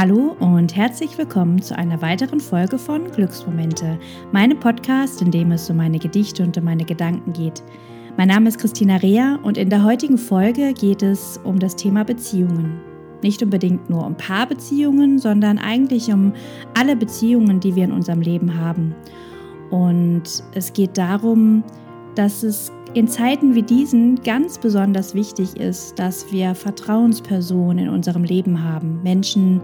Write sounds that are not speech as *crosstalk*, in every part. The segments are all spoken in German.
Hallo und herzlich willkommen zu einer weiteren Folge von Glücksmomente, meinem Podcast, in dem es um meine Gedichte und um meine Gedanken geht. Mein Name ist Christina Rea und in der heutigen Folge geht es um das Thema Beziehungen. Nicht unbedingt nur um Paarbeziehungen, sondern eigentlich um alle Beziehungen, die wir in unserem Leben haben. Und es geht darum, dass es in Zeiten wie diesen ganz besonders wichtig ist, dass wir Vertrauenspersonen in unserem Leben haben. Menschen,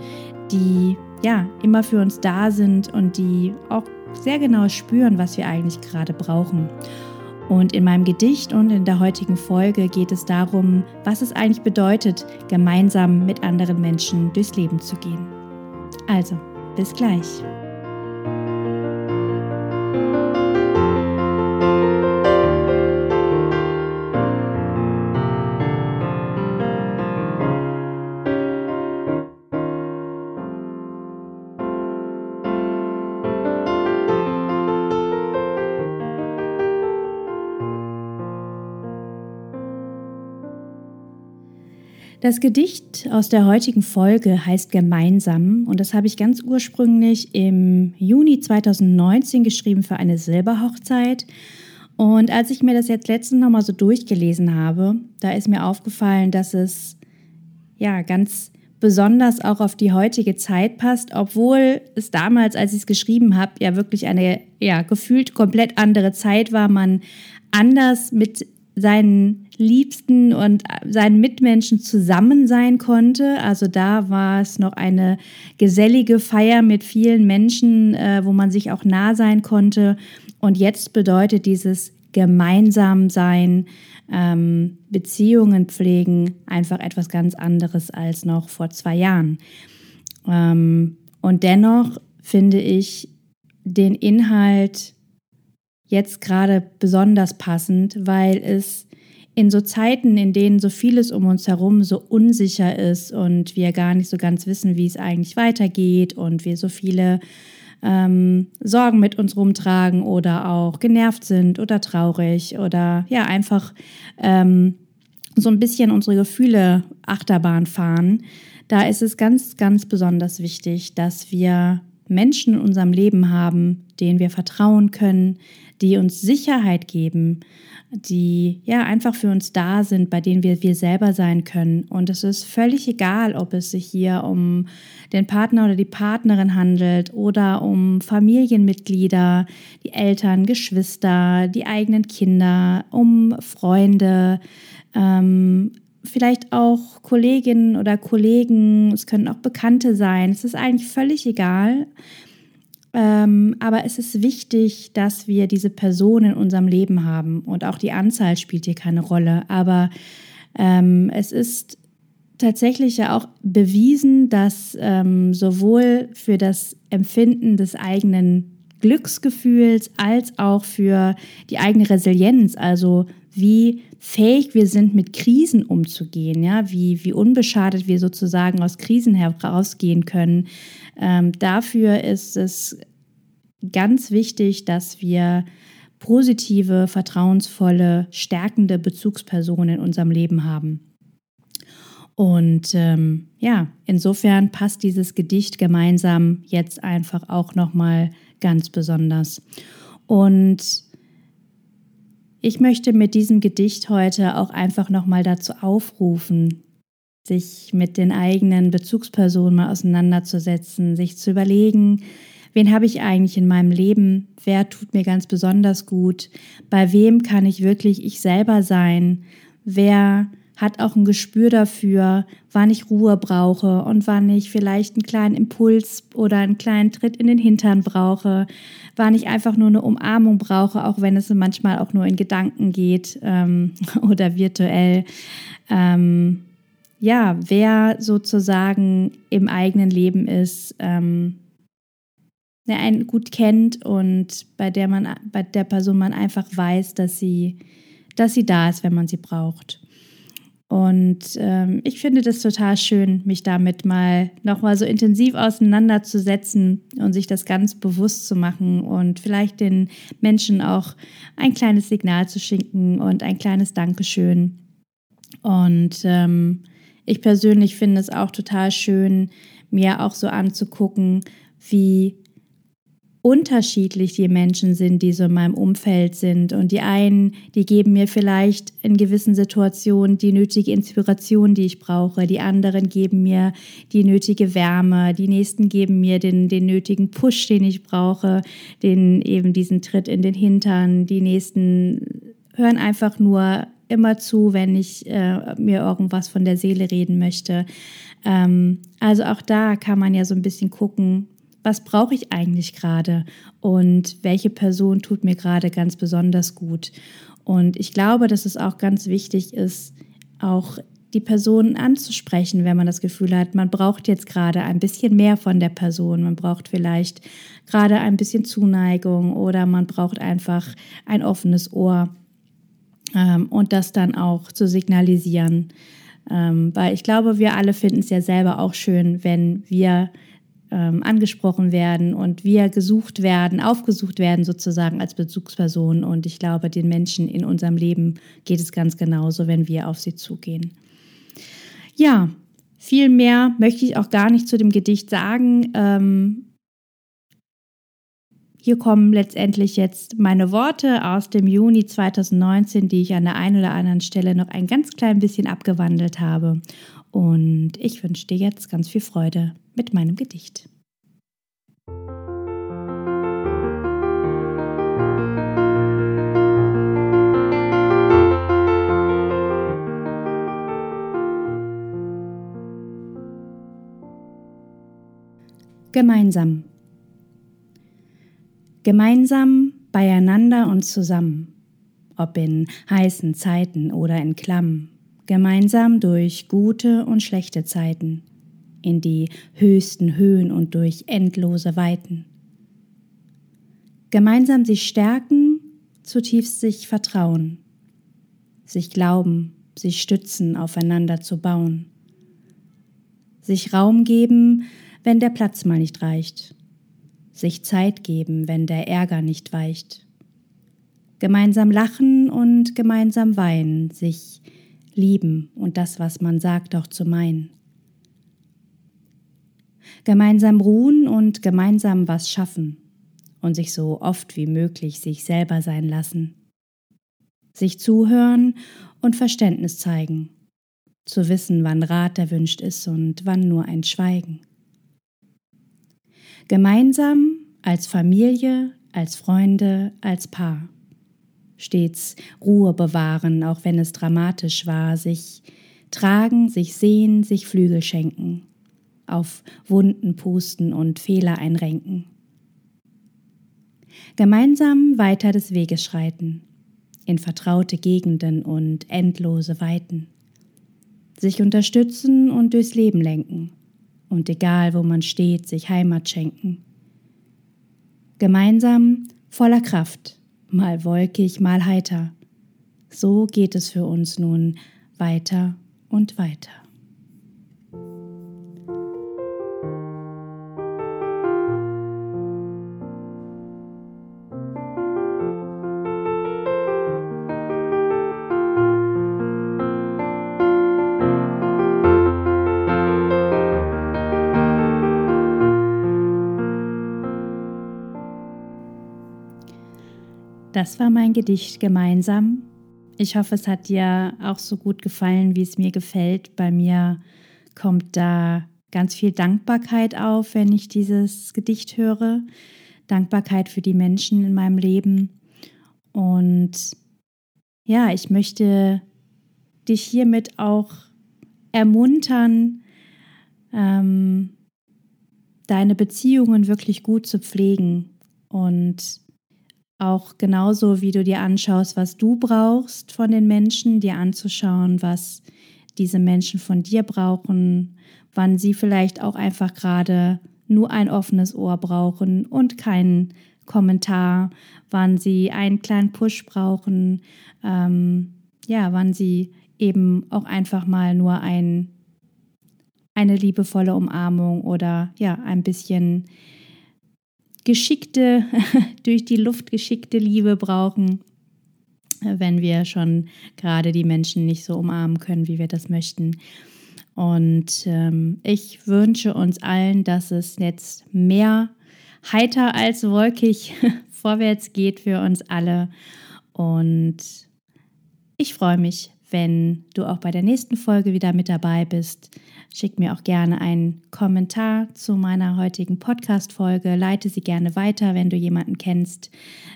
die ja immer für uns da sind und die auch sehr genau spüren, was wir eigentlich gerade brauchen. Und in meinem Gedicht und in der heutigen Folge geht es darum, was es eigentlich bedeutet, gemeinsam mit anderen Menschen durchs Leben zu gehen. Also, bis gleich. Das Gedicht aus der heutigen Folge heißt Gemeinsam und das habe ich ganz ursprünglich im Juni 2019 geschrieben für eine Silberhochzeit. Und als ich mir das jetzt letztens nochmal so durchgelesen habe, da ist mir aufgefallen, dass es ja ganz besonders auch auf die heutige Zeit passt, obwohl es damals, als ich es geschrieben habe, ja wirklich eine ja gefühlt komplett andere Zeit war, man anders mit seinen Liebsten und seinen Mitmenschen zusammen sein konnte. Also da war es noch eine gesellige Feier mit vielen Menschen, äh, wo man sich auch nah sein konnte. Und jetzt bedeutet dieses gemeinsam sein, ähm, Beziehungen pflegen einfach etwas ganz anderes als noch vor zwei Jahren. Ähm, und dennoch finde ich den Inhalt jetzt gerade besonders passend, weil es in so Zeiten, in denen so vieles um uns herum so unsicher ist und wir gar nicht so ganz wissen, wie es eigentlich weitergeht und wir so viele ähm, Sorgen mit uns rumtragen oder auch genervt sind oder traurig oder ja einfach ähm, so ein bisschen unsere Gefühle Achterbahn fahren, da ist es ganz, ganz besonders wichtig, dass wir Menschen in unserem Leben haben, denen wir vertrauen können, die uns Sicherheit geben, die ja einfach für uns da sind, bei denen wir wir selber sein können. Und es ist völlig egal, ob es sich hier um den Partner oder die Partnerin handelt oder um Familienmitglieder, die Eltern, Geschwister, die eigenen Kinder, um Freunde, ähm, vielleicht auch Kolleginnen oder Kollegen, es können auch Bekannte sein. Es ist eigentlich völlig egal. Ähm, aber es ist wichtig, dass wir diese Person in unserem Leben haben. Und auch die Anzahl spielt hier keine Rolle. Aber ähm, es ist tatsächlich ja auch bewiesen, dass ähm, sowohl für das Empfinden des eigenen Glücksgefühls als auch für die eigene Resilienz, also wie fähig wir sind, mit Krisen umzugehen, ja, wie, wie unbeschadet wir sozusagen aus Krisen herausgehen können. Ähm, dafür ist es ganz wichtig, dass wir positive, vertrauensvolle, stärkende Bezugspersonen in unserem Leben haben. Und ähm, ja, insofern passt dieses Gedicht gemeinsam jetzt einfach auch nochmal ganz besonders. Und ich möchte mit diesem Gedicht heute auch einfach nochmal dazu aufrufen, sich mit den eigenen Bezugspersonen mal auseinanderzusetzen, sich zu überlegen, wen habe ich eigentlich in meinem Leben, wer tut mir ganz besonders gut, bei wem kann ich wirklich ich selber sein, wer hat auch ein Gespür dafür, wann ich Ruhe brauche und wann ich vielleicht einen kleinen Impuls oder einen kleinen Tritt in den Hintern brauche, wann ich einfach nur eine Umarmung brauche, auch wenn es manchmal auch nur in Gedanken geht ähm, *laughs* oder virtuell. Ähm, ja, wer sozusagen im eigenen Leben ist, ähm, der einen gut kennt und bei der man, bei der Person man einfach weiß, dass sie, dass sie da ist, wenn man sie braucht. Und ähm, ich finde das total schön, mich damit mal nochmal so intensiv auseinanderzusetzen und sich das ganz bewusst zu machen und vielleicht den Menschen auch ein kleines Signal zu schenken und ein kleines Dankeschön. Und ähm, ich persönlich finde es auch total schön, mir auch so anzugucken, wie unterschiedlich die Menschen sind, die so in meinem Umfeld sind. Und die einen, die geben mir vielleicht in gewissen Situationen die nötige Inspiration, die ich brauche. Die anderen geben mir die nötige Wärme. Die nächsten geben mir den, den nötigen Push, den ich brauche, den eben diesen Tritt in den Hintern. Die nächsten hören einfach nur immer zu, wenn ich äh, mir irgendwas von der Seele reden möchte. Ähm, also auch da kann man ja so ein bisschen gucken, was brauche ich eigentlich gerade und welche Person tut mir gerade ganz besonders gut. Und ich glaube, dass es auch ganz wichtig ist, auch die Person anzusprechen, wenn man das Gefühl hat, man braucht jetzt gerade ein bisschen mehr von der Person. Man braucht vielleicht gerade ein bisschen Zuneigung oder man braucht einfach ein offenes Ohr ähm, und das dann auch zu signalisieren. Ähm, weil ich glaube, wir alle finden es ja selber auch schön, wenn wir ähm, angesprochen werden und wir gesucht werden, aufgesucht werden sozusagen als Bezugsperson. Und ich glaube, den Menschen in unserem Leben geht es ganz genauso, wenn wir auf sie zugehen. Ja, viel mehr möchte ich auch gar nicht zu dem Gedicht sagen. Ähm, hier kommen letztendlich jetzt meine Worte aus dem Juni 2019, die ich an der einen oder anderen Stelle noch ein ganz klein bisschen abgewandelt habe. Und ich wünsche dir jetzt ganz viel Freude mit meinem Gedicht. Gemeinsam. Gemeinsam, beieinander und zusammen, ob in heißen Zeiten oder in Klamm, gemeinsam durch gute und schlechte Zeiten, in die höchsten Höhen und durch endlose Weiten. Gemeinsam sich stärken, zutiefst sich vertrauen, sich glauben, sich stützen, aufeinander zu bauen, sich Raum geben, wenn der Platz mal nicht reicht, sich Zeit geben, wenn der Ärger nicht weicht, gemeinsam lachen und gemeinsam weinen, sich lieben und das, was man sagt, auch zu meinen. Gemeinsam ruhen und gemeinsam was schaffen und sich so oft wie möglich sich selber sein lassen. Sich zuhören und Verständnis zeigen, zu wissen, wann Rat erwünscht ist und wann nur ein Schweigen. Gemeinsam als Familie, als Freunde, als Paar stets Ruhe bewahren, auch wenn es dramatisch war, sich tragen, sich sehen, sich Flügel schenken, auf Wunden pusten und Fehler einrenken. Gemeinsam weiter des Weges schreiten, in vertraute Gegenden und endlose Weiten, sich unterstützen und durchs Leben lenken und egal wo man steht, sich Heimat schenken. Gemeinsam voller Kraft mal wolkig, mal heiter. So geht es für uns nun weiter und weiter. Das war mein Gedicht gemeinsam. Ich hoffe, es hat dir auch so gut gefallen, wie es mir gefällt. Bei mir kommt da ganz viel Dankbarkeit auf, wenn ich dieses Gedicht höre. Dankbarkeit für die Menschen in meinem Leben. Und ja, ich möchte dich hiermit auch ermuntern, ähm, deine Beziehungen wirklich gut zu pflegen und auch genauso, wie du dir anschaust, was du brauchst von den Menschen, dir anzuschauen, was diese Menschen von dir brauchen, wann sie vielleicht auch einfach gerade nur ein offenes Ohr brauchen und keinen Kommentar, wann sie einen kleinen Push brauchen, ähm, ja, wann sie eben auch einfach mal nur ein, eine liebevolle Umarmung oder ja, ein bisschen geschickte, *laughs* durch die Luft geschickte Liebe brauchen, wenn wir schon gerade die Menschen nicht so umarmen können, wie wir das möchten. Und ähm, ich wünsche uns allen, dass es jetzt mehr heiter als wolkig *laughs* vorwärts geht für uns alle. Und ich freue mich, wenn du auch bei der nächsten Folge wieder mit dabei bist. Schick mir auch gerne einen Kommentar zu meiner heutigen Podcast-Folge. Leite sie gerne weiter, wenn du jemanden kennst,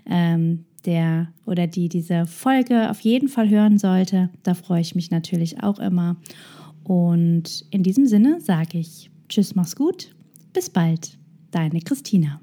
ähm, der oder die diese Folge auf jeden Fall hören sollte. Da freue ich mich natürlich auch immer. Und in diesem Sinne sage ich Tschüss, mach's gut, bis bald, deine Christina.